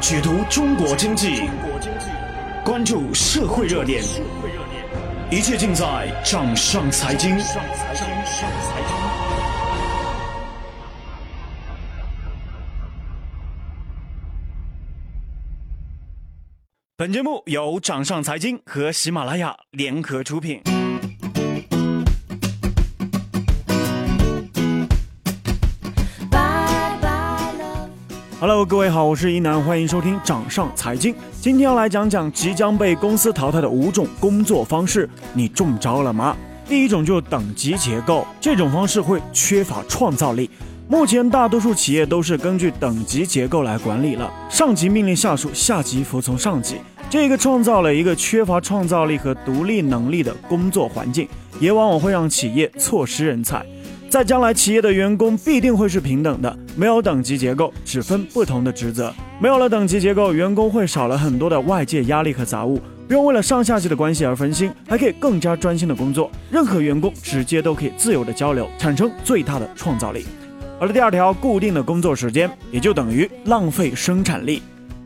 解读中国经济，关注社会热点，一切尽在掌上财经。本节目由掌上财经和喜马拉雅联合出品。Hello，各位好，我是一南，欢迎收听掌上财经。今天要来讲讲即将被公司淘汰的五种工作方式，你中招了吗？第一种就是等级结构，这种方式会缺乏创造力。目前大多数企业都是根据等级结构来管理了，上级命令下属，下级服从上级，这个创造了一个缺乏创造力和独立能力的工作环境，也往往会让企业错失人才。在将来，企业的员工必定会是平等的，没有等级结构，只分不同的职责。没有了等级结构，员工会少了很多的外界压力和杂物，不用为了上下级的关系而分心，还可以更加专心的工作。任何员工直接都可以自由的交流，产生最大的创造力。而第二条，固定的工作时间，也就等于浪费生产力。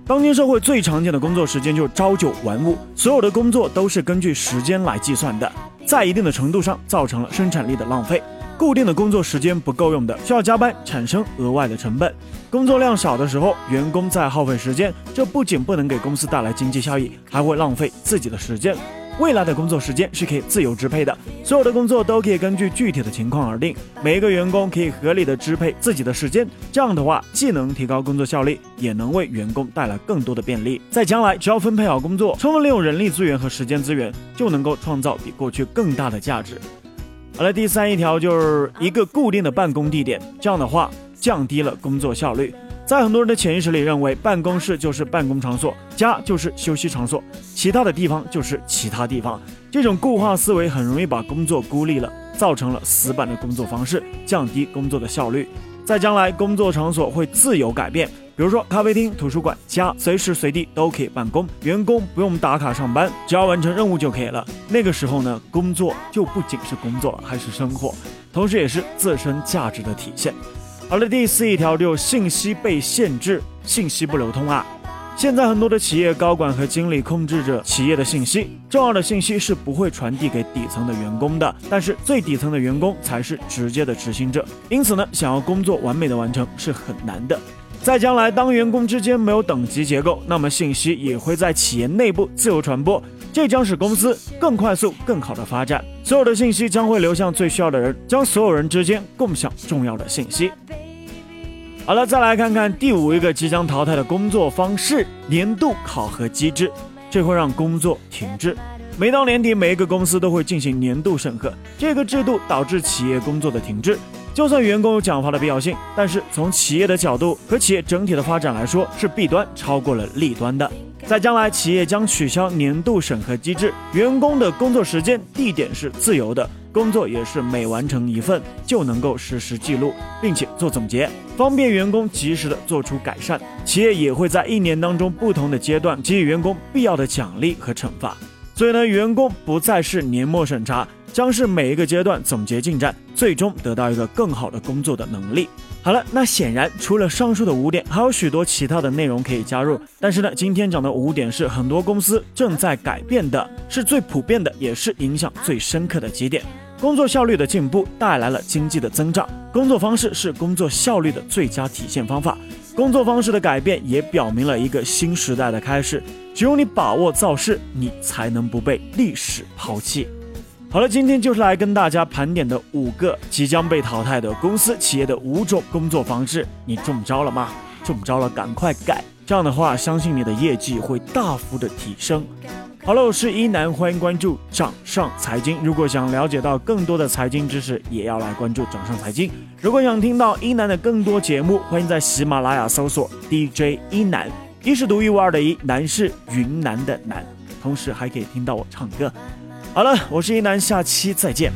当今社会最常见的工作时间就是朝九晚五，所有的工作都是根据时间来计算的，在一定的程度上造成了生产力的浪费。固定的工作时间不够用的，需要加班，产生额外的成本。工作量少的时候，员工在耗费时间，这不仅不能给公司带来经济效益，还会浪费自己的时间。未来的工作时间是可以自由支配的，所有的工作都可以根据具体的情况而定。每一个员工可以合理的支配自己的时间，这样的话既能提高工作效率，也能为员工带来更多的便利。在将来，只要分配好工作，充分利用人力资源和时间资源，就能够创造比过去更大的价值。好了，第三一条就是一个固定的办公地点，这样的话降低了工作效率。在很多人的潜意识里，认为办公室就是办公场所，家就是休息场所，其他的地方就是其他地方。这种固化思维很容易把工作孤立了，造成了死板的工作方式，降低工作的效率。在将来，工作场所。会自由改变。比如说，咖啡厅、图书馆、家，随时随地都可以办公，员工不用打卡上班，只要完成任务就可以了。那个时候呢，工作就不仅是工作，还是生活，同时也是自身价值的体现。好了，第四一条就信息被限制，信息不流通啊。现在很多的企业高管和经理控制着企业的信息，重要的信息是不会传递给底层的员工的，但是最底层的员工才是直接的执行者，因此呢，想要工作完美的完成是很难的。在将来，当员工之间没有等级结构，那么信息也会在企业内部自由传播，这将使公司更快速、更好的发展。所有的信息将会流向最需要的人，将所有人之间共享重要的信息。好了，再来看看第五一个即将淘汰的工作方式——年度考核机制，这会让工作停滞。每到年底，每一个公司都会进行年度审核，这个制度导致企业工作的停滞。就算员工有奖罚的必要性，但是从企业的角度和企业整体的发展来说，是弊端超过了利端的。在将来，企业将取消年度审核机制，员工的工作时间、地点是自由的，工作也是每完成一份就能够实时记录，并且做总结，方便员工及时的做出改善。企业也会在一年当中不同的阶段给予员工必要的奖励和惩罚。所以呢，员工不再是年末审查。将是每一个阶段总结进展，最终得到一个更好的工作的能力。好了，那显然除了上述的五点，还有许多其他的内容可以加入。但是呢，今天讲的五点是很多公司正在改变的，是最普遍的，也是影响最深刻的几点。工作效率的进步带来了经济的增长，工作方式是工作效率的最佳体现方法。工作方式的改变也表明了一个新时代的开始。只有你把握造势，你才能不被历史抛弃。好了，今天就是来跟大家盘点的五个即将被淘汰的公司企业的五种工作方式，你中招了吗？中招了，赶快改，这样的话，相信你的业绩会大幅的提升。好了，我是一南，欢迎关注掌上财经。如果想了解到更多的财经知识，也要来关注掌上财经。如果想听到一南的更多节目，欢迎在喜马拉雅搜索 DJ 一南，一是独一无二的一，南是云南的南，同时还可以听到我唱歌。好了，我是一南，下期再见。